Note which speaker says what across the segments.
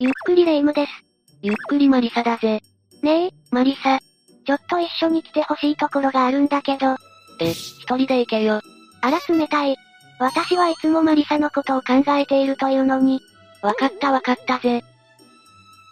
Speaker 1: ゆっくりレ夢ムです。
Speaker 2: ゆっくりマリサだぜ。
Speaker 1: ねえ、マリサ。ちょっと一緒に来てほしいところがあるんだけど。
Speaker 2: え、一人で行けよ。
Speaker 1: あら冷たい。私はいつもマリサのことを考えているというのに。
Speaker 2: わかったわかったぜ。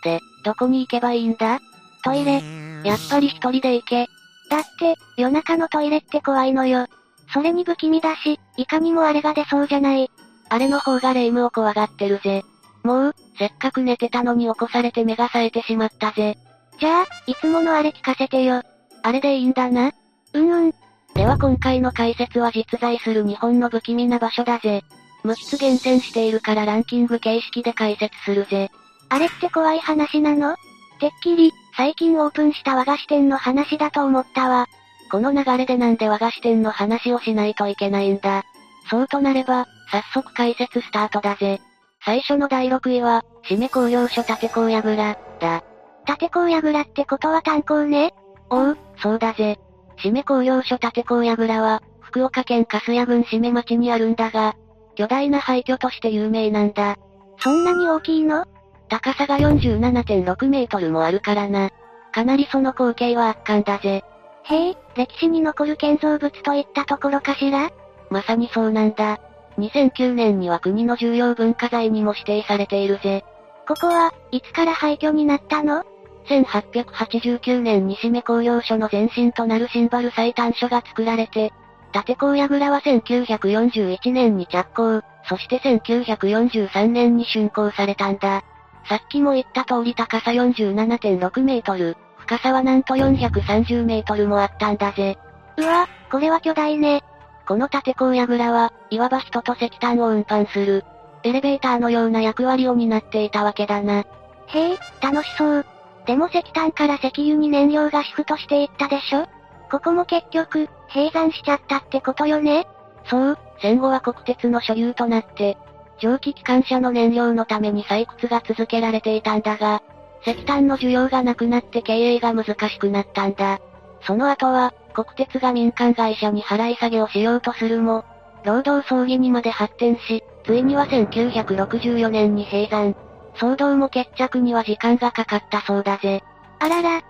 Speaker 2: で、どこに行けばいいんだ？
Speaker 1: トイレ。
Speaker 2: やっぱり一人で行け。
Speaker 1: だって、夜中のトイレって怖いのよ。それに不気味だし、いかにもあれが出そうじゃない。
Speaker 2: あれの方が霊夢を怖がってるぜ。もう、せっかく寝てたのに起こされて目が冴えてしまったぜ。
Speaker 1: じゃあ、いつものあれ聞かせてよ。
Speaker 2: あれでいいんだな。
Speaker 1: うんうん。
Speaker 2: では今回の解説は実在する日本の不気味な場所だぜ。無質厳選しているからランキング形式で解説するぜ。
Speaker 1: あれって怖い話なの？てっきり、最近オープンした和菓子店の話だと思ったわ。
Speaker 2: この流れでなんで和菓子店の話をしないといけないんだ。そうとなれば、早速解説スタートだぜ。最初の第6位は、締め工業所立工やぐら、だ。
Speaker 1: 立工やぐらってことは炭鉱ね
Speaker 2: おう、そうだぜ。締め工業所立工やぐらは、福岡県粕谷郡締め町にあるんだが、巨大な廃墟として有名なんだ。
Speaker 1: そんなに大きいの？
Speaker 2: 高さが47.6メートルもあるからな。かなりその光景は圧巻だぜ。
Speaker 1: へえ、歴史に残る建造物といったところかしら？
Speaker 2: まさにそうなんだ。2009年には国の重要文化財にも指定されているぜ。
Speaker 1: ここは、いつから廃墟になったの
Speaker 2: ?1889 年に締め工業所の前身となるシンバル最短所が作られて、立高櫓は1941年に着工、そして1943年に竣工されたんだ。さっきも言った通り高さ47.6メートル、深さはなんと430メートルもあったんだぜ。
Speaker 1: うわ、これは巨大ね。
Speaker 2: この立高櫓は、いわば人と石炭を運搬する、エレベーターのような役割を担っていたわけだな。
Speaker 1: へえ、楽しそう。でも石炭から石油に燃料がシフトしていったでしょ？ここも結局、閉山しちゃったってことよね？
Speaker 2: そう、戦後は国鉄の所有となって、蒸気機関車の燃料のために採掘が続けられていたんだが、石炭の需要がなくなって経営が難しくなったんだ。その後は、国鉄が民間会社に払い下げをしようとするも、労働争議にまで発展し、ついには1964年に閉山。騒動も決着には時間がかかったそうだぜ。
Speaker 1: あらら。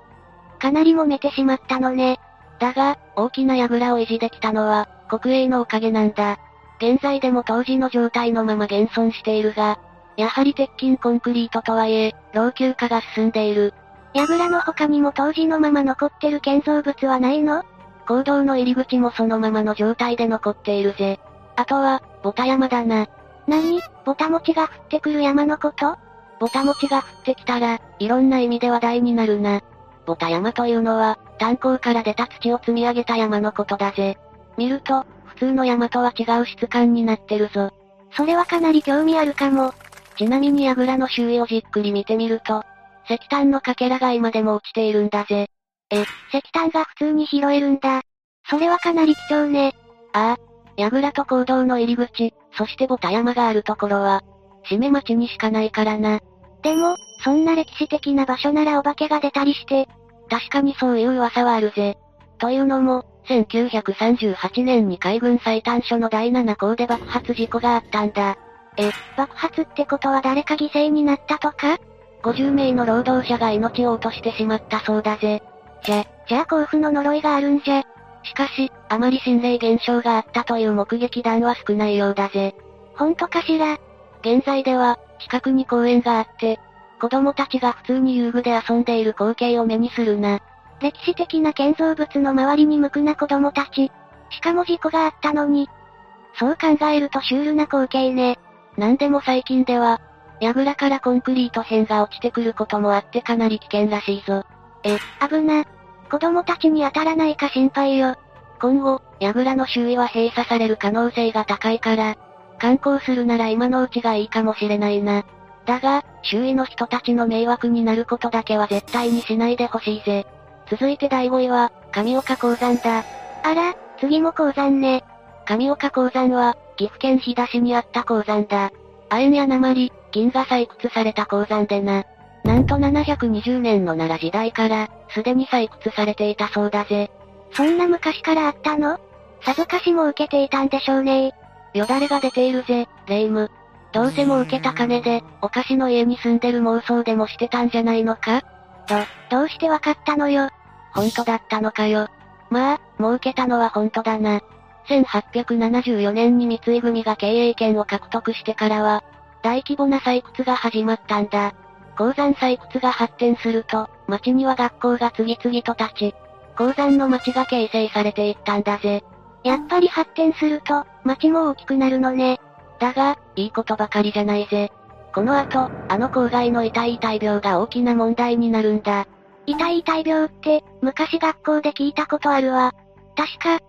Speaker 1: かなり揉めてしまったのね。
Speaker 2: だが、大きな櫓を維持できたのは、国営のおかげなんだ。現在でも当時の状態のまま現存しているが、やはり鉄筋コンクリートとはいえ、老朽化が進んでいる。
Speaker 1: 櫓の他にも当時のまま残ってる建造物はないの？
Speaker 2: 坑道の入り口もそのままの状態で残っているぜ。あとは、ボタ山だな。
Speaker 1: 何ボタ餅が降ってくる山のこと？
Speaker 2: ボタ餅が降ってきたら、いろんな意味で話題になるな。ボタ山というのは、炭鉱から出た土を積み上げた山のことだぜ。見ると、普通の山とは違う質感になってるぞ。
Speaker 1: それはかなり興味あるかも。
Speaker 2: ちなみに櫓の周囲をじっくり見てみると、石炭のかけらが今でも落ちているんだぜ。
Speaker 1: え、石炭が普通に拾えるんだ。それはかなり貴重ね。
Speaker 2: ああ。櫓と坑道の入り口、そしてボタ山があるところは、締め町にしかないからな。
Speaker 1: でも、そんな歴史的な場所ならお化けが出たりして。
Speaker 2: 確かにそういう噂はあるぜ。というのも、1938年に海軍最短所の第7港で爆発事故があったんだ。
Speaker 1: え、爆発ってことは誰か犠牲になったとか
Speaker 2: ?50 名の労働者が命を落としてしまったそうだぜ。
Speaker 1: じゃ、じゃあ甲府の呪いがあるんじゃ。
Speaker 2: しかし、あまり心霊現象があったという目撃談は少ないようだぜ。
Speaker 1: ほんとかしら？
Speaker 2: 現在では、近くに公園があって、子供たちが普通に遊具で遊んでいる光景を目にするな。
Speaker 1: 歴史的な建造物の周りに無垢な子供たち。しかも事故があったのに。そう考えるとシュールな光景ね。
Speaker 2: なんでも最近では、櫓からコンクリート片が落ちてくることもあってかなり危険らしいぞ。
Speaker 1: え、危な。子供たちに当たらないか心配よ。
Speaker 2: 今後、櫓の周囲は閉鎖される可能性が高いから、観光するなら今のうちがいいかもしれないな。だが、周囲の人たちの迷惑になることだけは絶対にしないでほしいぜ。続いて第5位は、神岡鉱山だ。
Speaker 1: あら、次も鉱山ね。
Speaker 2: 神岡鉱山は、岐阜県飛騨市にあった鉱山だ。亜鉛や鉛、銀が採掘された鉱山でな。なんと720年の奈良時代から、すでに採掘されていたそうだぜ。
Speaker 1: そんな昔からあったの？さぞかしも受けていたんでしょうね
Speaker 2: よだれが出ているぜ、レイム。どうせ儲けた金で、お菓子の家に住んでる妄想でもしてたんじゃないのか？
Speaker 1: ど、どうしてわかったのよ？
Speaker 2: 本当だったのかよ？まあ、儲けたのは本当だな。1874年に三井組が経営権を獲得してからは、大規模な採掘が始まったんだ。鉱山採掘が発展すると、町には学校が次々と立ち、鉱山の町が形成されていったんだぜ。
Speaker 1: やっぱり発展すると、町も大きくなるのね。
Speaker 2: だが、いいことばかりじゃないぜ。この後、あの郊外の痛い痛い病が大きな問題になるんだ。
Speaker 1: 痛い痛い病って、昔学校で聞いたことあるわ。確か、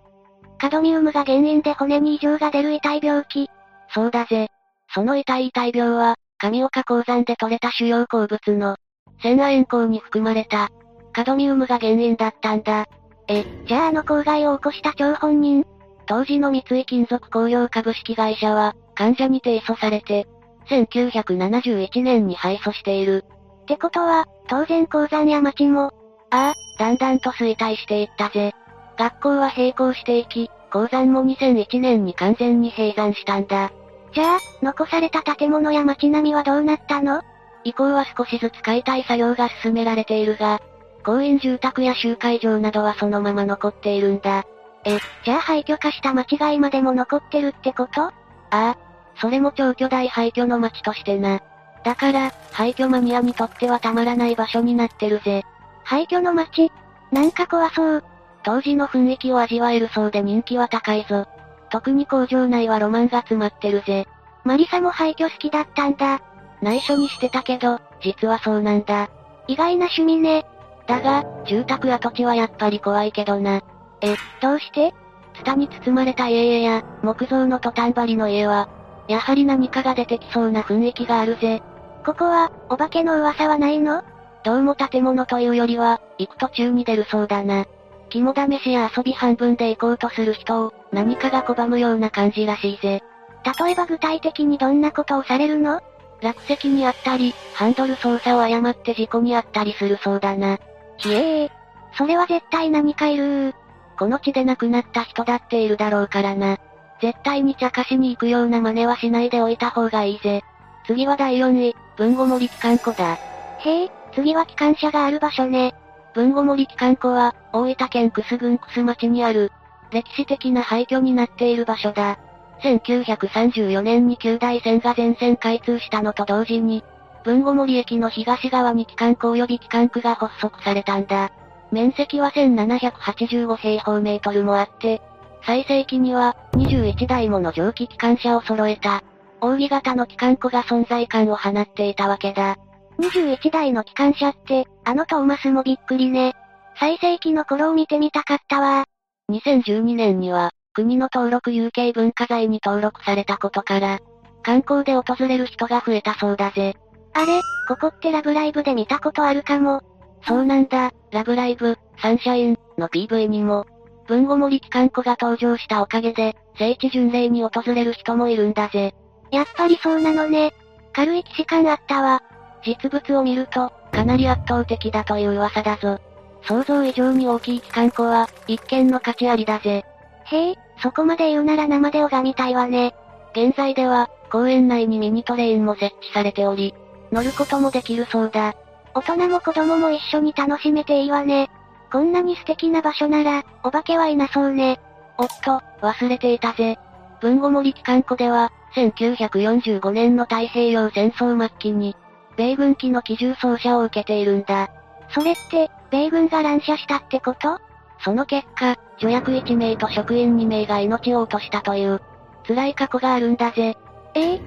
Speaker 1: カドミウムが原因で骨に異常が出る痛い病気。
Speaker 2: そうだぜ。その痛い痛い病は、神岡鉱山で採れた主要鉱物の、千亜塩鉱に含まれた、カドミウムが原因だったんだ。
Speaker 1: え、じゃああの公害を起こした張本人
Speaker 2: 当時の三井金属工業株式会社は、患者に提訴されて、1971年に敗訴している。
Speaker 1: ってことは、当然鉱山や町も、
Speaker 2: ああ、だんだんと衰退していったぜ。学校は並行していき、鉱山も2001年に完全に閉山したんだ。
Speaker 1: じゃあ、残された建物や街並みはどうなったの？
Speaker 2: 以降は少しずつ解体作業が進められているが、公園住宅や集会場などはそのまま残っているんだ。
Speaker 1: え、じゃあ廃墟化した町が今でも残ってるってこと？あ
Speaker 2: あ、それも超巨大廃墟の町としてな。だから、廃墟マニアにとってはたまらない場所になってるぜ。
Speaker 1: 廃墟の町なんか怖そう。
Speaker 2: 当時の雰囲気を味わえるそうで人気は高いぞ。特に工場内はロマンが詰まってるぜ。
Speaker 1: マリサも廃墟好きだったんだ。
Speaker 2: 内緒にしてたけど、実はそうなんだ。
Speaker 1: 意外な趣味ね。
Speaker 2: だが、住宅跡地はやっぱり怖いけどな。
Speaker 1: え、どうして？
Speaker 2: ツタに包まれた家々や、木造のトタン張りの家は、やはり何かが出てきそうな雰囲気があるぜ。
Speaker 1: ここは、お化けの噂はないの？
Speaker 2: どうも建物というよりは、行く途中に出るそうだな。肝試しや遊び半分で行こうとする人を、何かが拒むような感じらしいぜ。
Speaker 1: 例えば具体的にどんなことをされるの？
Speaker 2: 落石にあったり、ハンドル操作を誤って事故にあったりするそうだな。
Speaker 1: ひえー。それは絶対何かいる
Speaker 2: この地で亡くなった人だっているだろうからな。絶対に茶化しに行くような真似はしないでおいた方がいいぜ。次は第4位、文後森機関庫だ。
Speaker 1: へえ、次は機関車がある場所ね。
Speaker 2: 文後森機関庫は、大分県楠郡楠町にある、歴史的な廃墟になっている場所だ。1934年に旧大線が全線開通したのと同時に、文後森駅の東側に機関庫及び機関区が発足されたんだ。面積は1785平方メートルもあって、最盛期には、21台もの蒸気機関車を揃えた、扇形の機関庫が存在感を放っていたわけだ。
Speaker 1: 21台の機関車って、あのトーマスもびっくりね。最盛期の頃を見てみたかったわ。
Speaker 2: 2012年には、国の登録有形文化財に登録されたことから、観光で訪れる人が増えたそうだぜ。
Speaker 1: あれ、ここってラブライブで見たことあるかも。
Speaker 2: そうなんだ、ラブライブ、サンシャイン、の PV にも、文後森機関庫が登場したおかげで、聖地巡礼に訪れる人もいるんだぜ。
Speaker 1: やっぱりそうなのね。軽い騎士感あったわ。
Speaker 2: 実物を見ると、かなり圧倒的だという噂だぞ。想像以上に大きい機関庫は、一見の価値ありだぜ。
Speaker 1: へえ、そこまで言うなら生で拝みたいわね。
Speaker 2: 現在では、公園内にミニトレインも設置されており、乗ることもできるそうだ。
Speaker 1: 大人も子供も一緒に楽しめていいわね。こんなに素敵な場所なら、お化けはいなそうね。
Speaker 2: おっと、忘れていたぜ。文後森機関庫では、1945年の太平洋戦争末期に、米軍機の機銃掃射を受けているんだ。
Speaker 1: それって、米軍が乱射したってこと？
Speaker 2: その結果、助役1名と職員2名が命を落としたという、辛い過去があるんだぜ。
Speaker 1: え？え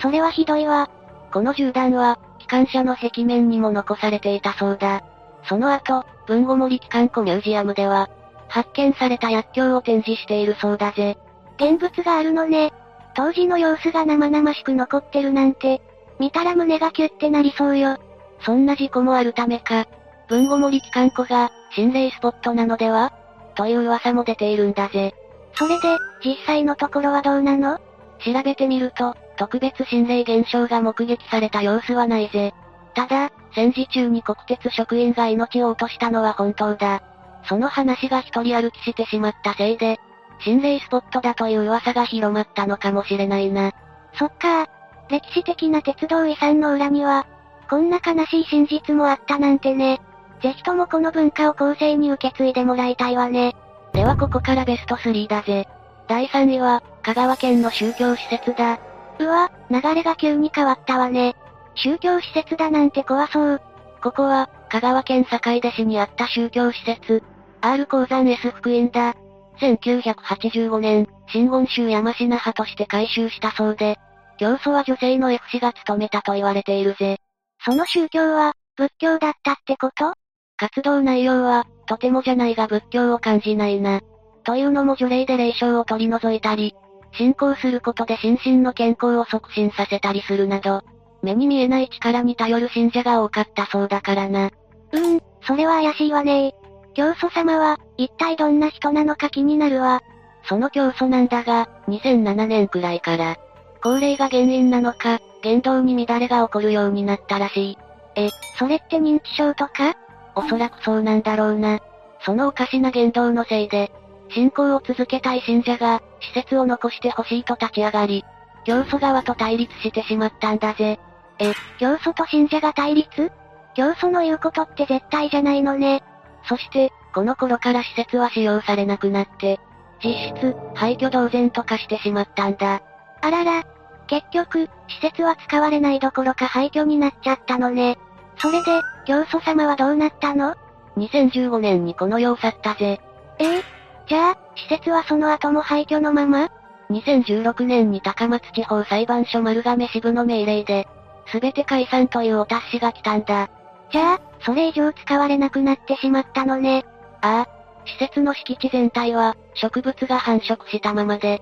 Speaker 1: それはひどいわ。
Speaker 2: この銃弾は、機関車の壁面にも残されていたそうだ。その後、文後森機関庫ミュージアムでは、発見された薬莢を展示しているそうだぜ。
Speaker 1: 現物があるのね。当時の様子が生々しく残ってるなんて、見たら胸がキュッてなりそうよ。
Speaker 2: そんな事故もあるためか、文後森機関庫が、心霊スポットなのでは？という噂も出ているんだぜ。
Speaker 1: それで、実際のところはどうなの？
Speaker 2: 調べてみると、特別心霊現象が目撃された様子はないぜ。ただ、戦時中に国鉄職員が命を落としたのは本当だ。その話が一人歩きしてしまったせいで、心霊スポットだという噂が広まったのかもしれないな。
Speaker 1: そっか歴史的な鉄道遺産の裏には、こんな悲しい真実もあったなんてね。ぜひともこの文化を後世に受け継いでもらいたいわね。
Speaker 2: ではここからベスト3だぜ。第3位は、香川県の宗教施設だ。
Speaker 1: うわ、流れが急に変わったわね。宗教施設だなんて怖そう。
Speaker 2: ここは、香川県坂出市にあった宗教施設、R 鉱山 S 福音だ。1985年、真言宗山品派として改修したそうで、教祖は女性の F 氏が務めたと言われているぜ。
Speaker 1: その宗教は、仏教だったってこと？
Speaker 2: 活動内容は、とてもじゃないが仏教を感じないな。というのも除霊で霊障を取り除いたり、信仰することで心身の健康を促進させたりするなど、目に見えない力に頼る信者が多かったそうだからな。
Speaker 1: うーん、それは怪しいわね教祖様は、一体どんな人なのか気になるわ。
Speaker 2: その教祖なんだが、2007年くらいから、高齢が原因なのか、言動に乱れが起こるようになったらしい。
Speaker 1: え、それって認知症とか？
Speaker 2: おそらくそうなんだろうな。そのおかしな言動のせいで、信仰を続けたい信者が、施設を残してほしいと立ち上がり、教祖側と対立してしまったんだぜ。
Speaker 1: え、教祖と信者が対立？教祖の言うことって絶対じゃないのね。
Speaker 2: そして、この頃から施設は使用されなくなって、実質、廃墟同然と化してしまったんだ。
Speaker 1: あらら、結局、施設は使われないどころか廃墟になっちゃったのね。それで、教祖様はどうなったの
Speaker 2: ?2015 年にこの世を去ったぜ。
Speaker 1: ええじゃあ、施設はその後も廃墟のまま
Speaker 2: ?2016 年に高松地方裁判所丸亀支部の命令で、すべて解散というお達しが来たんだ。
Speaker 1: じゃあ、それ以上使われなくなってしまったのね。
Speaker 2: ああ、施設の敷地全体は、植物が繁殖したままで、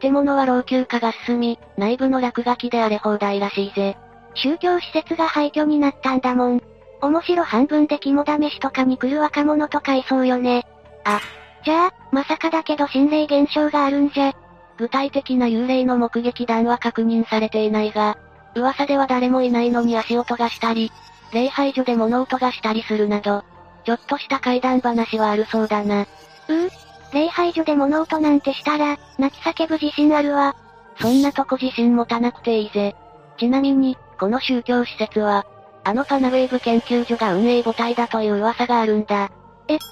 Speaker 2: 建物は老朽化が進み、内部の落書きで荒れ放題らしいぜ。
Speaker 1: 宗教施設が廃墟になったんだもん。面白半分で肝試しとかに来る若者とかいそうよね。あ、じゃあ、まさかだけど心霊現象があるんじゃ。
Speaker 2: 具体的な幽霊の目撃談は確認されていないが、噂では誰もいないのに足音がしたり、礼拝所で物音がしたりするなど、ちょっとした怪談話はあるそうだな。う
Speaker 1: ー礼拝所で物音なんてしたら、泣き叫ぶ自信あるわ。
Speaker 2: そんなとこ自信持たなくていいぜ。ちなみに、この宗教施設は、あのパナウェーブ研究所が運営母体だという噂があるんだ。
Speaker 1: えっと、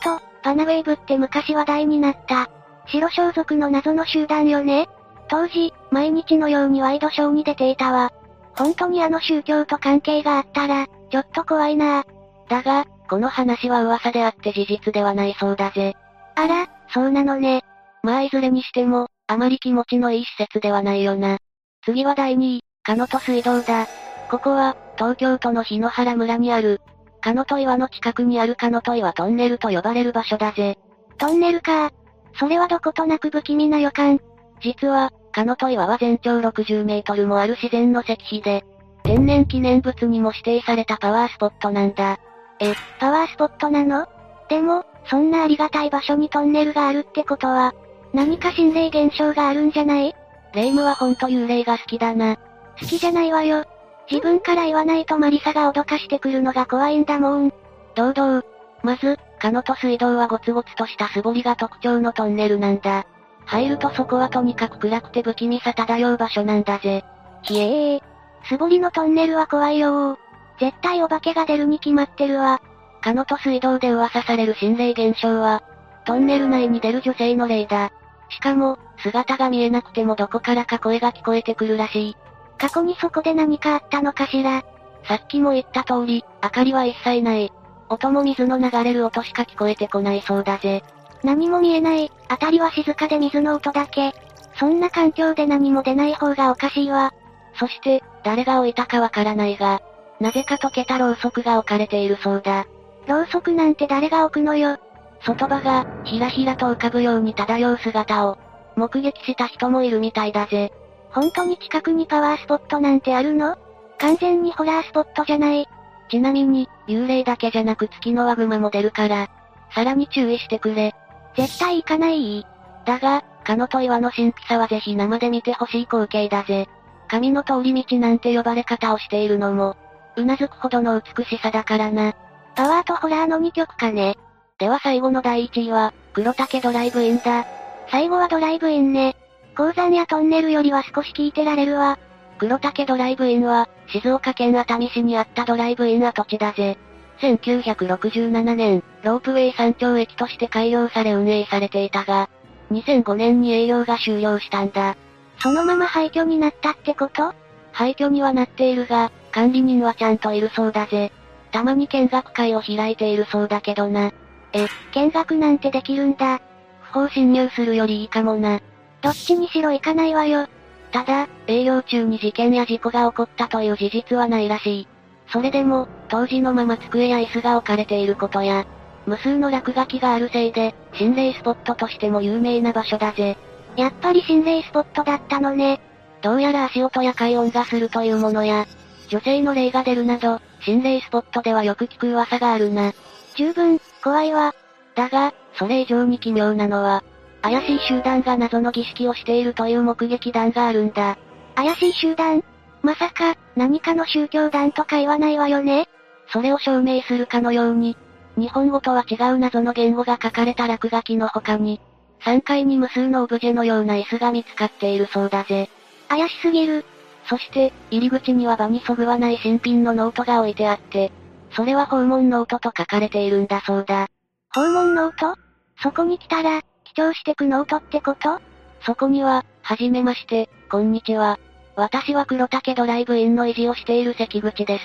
Speaker 1: パナウェーブって昔話題になった、白装束の謎の集団よね？当時、毎日のようにワイドショーに出ていたわ。本当にあの宗教と関係があったら、ちょっと怖いな
Speaker 2: だが、この話は噂であって事実ではないそうだぜ。
Speaker 1: あら、そうなのね。
Speaker 2: まあいずれにしても、あまり気持ちのいい施設ではないよな。次は第2位、カノト水道だ。ここは、東京都の日野原村にある、カノト岩の近くにあるカノト岩トンネルと呼ばれる場所だぜ。
Speaker 1: トンネルか。それはどことなく不気味な予感。
Speaker 2: 実は、カノト岩は全長60メートルもある自然の石碑で、天然記念物にも指定されたパワースポットなんだ。
Speaker 1: え、パワースポットなの？でも、そんなありがたい場所にトンネルがあるってことは、何か心霊現象があるんじゃない？
Speaker 2: 霊夢はほんと幽霊が好きだな。
Speaker 1: 好きじゃないわよ。自分から言わないとマリサが脅かしてくるのが怖いんだもん。
Speaker 2: 堂々。まず、カノト水道はゴツゴツとした素彫りが特徴のトンネルなんだ。入るとそこはとにかく暗くて不気味さ漂う場所なんだぜ。
Speaker 1: ひえー。素彫りのトンネルは怖いよ絶対お化けが出るに決まってるわ。
Speaker 2: カノト水道で噂される心霊現象は、トンネル内に出る女性の霊だ。しかも、姿が見えなくてもどこからか声が聞こえてくるらしい。
Speaker 1: 過去にそこで何かあったのかしら？
Speaker 2: さっきも言った通り、明かりは一切ない。音も水の流れる音しか聞こえてこないそうだぜ。
Speaker 1: 何も見えない、あたりは静かで水の音だけ。そんな環境で何も出ない方がおかしいわ。
Speaker 2: そして、誰が置いたかわからないが、なぜか溶けたろうそくが置かれているそうだ。
Speaker 1: ろうそくなんて誰が置くのよ。
Speaker 2: 外場が、ひらひらと浮かぶように漂う姿を、目撃した人もいるみたいだぜ。
Speaker 1: 本当に近くにパワースポットなんてあるの？完全にホラースポットじゃない。
Speaker 2: ちなみに、幽霊だけじゃなく月のワグマも出るから、さらに注意してくれ。
Speaker 1: 絶対行かない
Speaker 2: だが、カノと岩の神秘さはぜひ生で見てほしい光景だぜ。神の通り道なんて呼ばれ方をしているのも、うなずくほどの美しさだからな。
Speaker 1: パワーとホラーの2曲かね。
Speaker 2: では最後の第1位は、黒竹ドライブインだ。
Speaker 1: 最後はドライブインね。鉱山やトンネルよりは少し聞いてられるわ。
Speaker 2: 黒竹ドライブインは、静岡県熱海市にあったドライブイン跡地だぜ。1967年、ロープウェイ山頂駅として開業され運営されていたが、2005年に営業が終了したんだ。
Speaker 1: そのまま廃墟になったってこと？
Speaker 2: 廃墟にはなっているが、管理人はちゃんといるそうだぜ。たまに見学会を開いているそうだけどな。
Speaker 1: え、見学なんてできるんだ。
Speaker 2: 不法侵入するよりいいかもな。
Speaker 1: どっちにしろ行かないわよ。
Speaker 2: ただ、営業中に事件や事故が起こったという事実はないらしい。それでも、当時のまま机や椅子が置かれていることや、無数の落書きがあるせいで、心霊スポットとしても有名な場所だぜ。
Speaker 1: やっぱり心霊スポットだったのね。
Speaker 2: どうやら足音や快音がするというものや、女性の霊が出るなど、心霊スポットではよく聞く噂があるな。
Speaker 1: 十分、怖いわ。
Speaker 2: だが、それ以上に奇妙なのは、怪しい集団が謎の儀式をしているという目撃談があるんだ。
Speaker 1: 怪しい集団？まさか、何かの宗教団とか言わないわよね？
Speaker 2: それを証明するかのように、日本語とは違う謎の言語が書かれた落書きの他に、3階に無数のオブジェのような椅子が見つかっているそうだぜ。
Speaker 1: 怪しすぎる。
Speaker 2: そして、入り口には場にそぐわない新品のノートが置いてあって、それは訪問ノートと書かれているんだそうだ。
Speaker 1: 訪問ノート？そこに来たら、記帳してくノートってこと？
Speaker 2: そこには、はじめまして、こんにちは。私は黒竹ドライブインの維持をしている関口です。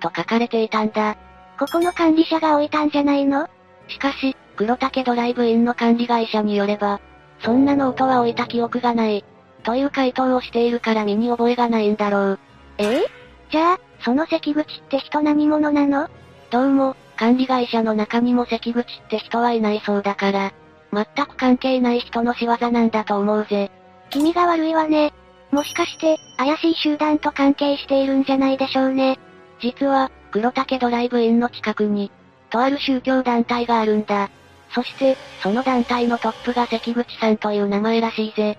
Speaker 2: と書かれていたんだ。
Speaker 1: ここの管理者が置いたんじゃないの？
Speaker 2: しかし、黒竹ドライブインの管理会社によれば、そんなノートは置いた記憶がない。という回答をしているから身に覚えがないんだろう。
Speaker 1: ええ？じゃあ、その関口って人何者なの？
Speaker 2: どうも、管理会社の中にも関口って人はいないそうだから、全く関係ない人の仕業なんだと思うぜ。
Speaker 1: 気味が悪いわね。もしかして、怪しい集団と関係しているんじゃないでしょうね。
Speaker 2: 実は、黒竹ドライブインの近くに、とある宗教団体があるんだ。そして、その団体のトップが関口さんという名前らしいぜ。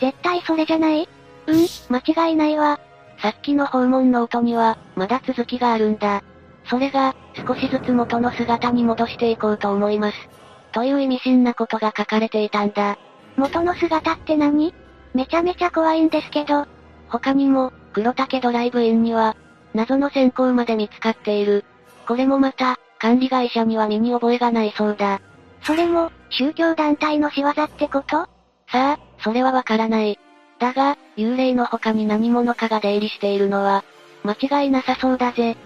Speaker 1: 絶対それじゃない？うん、間違いないわ。
Speaker 2: さっきの訪問ノートには、まだ続きがあるんだ。それが、少しずつ元の姿に戻していこうと思います。という意味深なことが書かれていたんだ。
Speaker 1: 元の姿って何？めちゃめちゃ怖いんですけど。
Speaker 2: 他にも、黒竹ドライブインには、謎の閃光まで見つかっている。これもまた、管理会社には身に覚えがないそうだ。
Speaker 1: それも、宗教団体の仕業ってこと？
Speaker 2: さあ、それはわからない。だが、幽霊の他に何者かが出入りしているのは、間違いなさそうだぜ。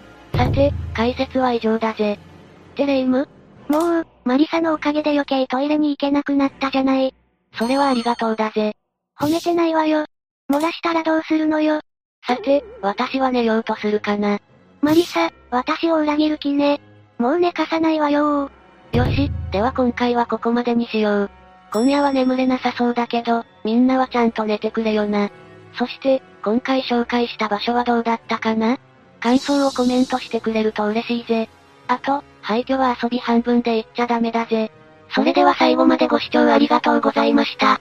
Speaker 2: さて、解説は以上だぜ。
Speaker 1: テレイム？もう、マリサのおかげで余計トイレに行けなくなったじゃない。
Speaker 2: それはありがとうだぜ。
Speaker 1: 褒めてないわよ。漏らしたらどうするのよ。
Speaker 2: さて、私は寝ようとするかな。
Speaker 1: マリサ、私を裏切る気ね。もう寝かさないわよ
Speaker 2: よし、では今回はここまでにしよう。今夜は眠れなさそうだけど、みんなはちゃんと寝てくれよな。そして、今回紹介した場所はどうだったかな？感想をコメントしてくれると嬉しいぜ。あと、廃墟は遊び半分で言っちゃダメだぜ。それでは最後までご視聴ありがとうございました。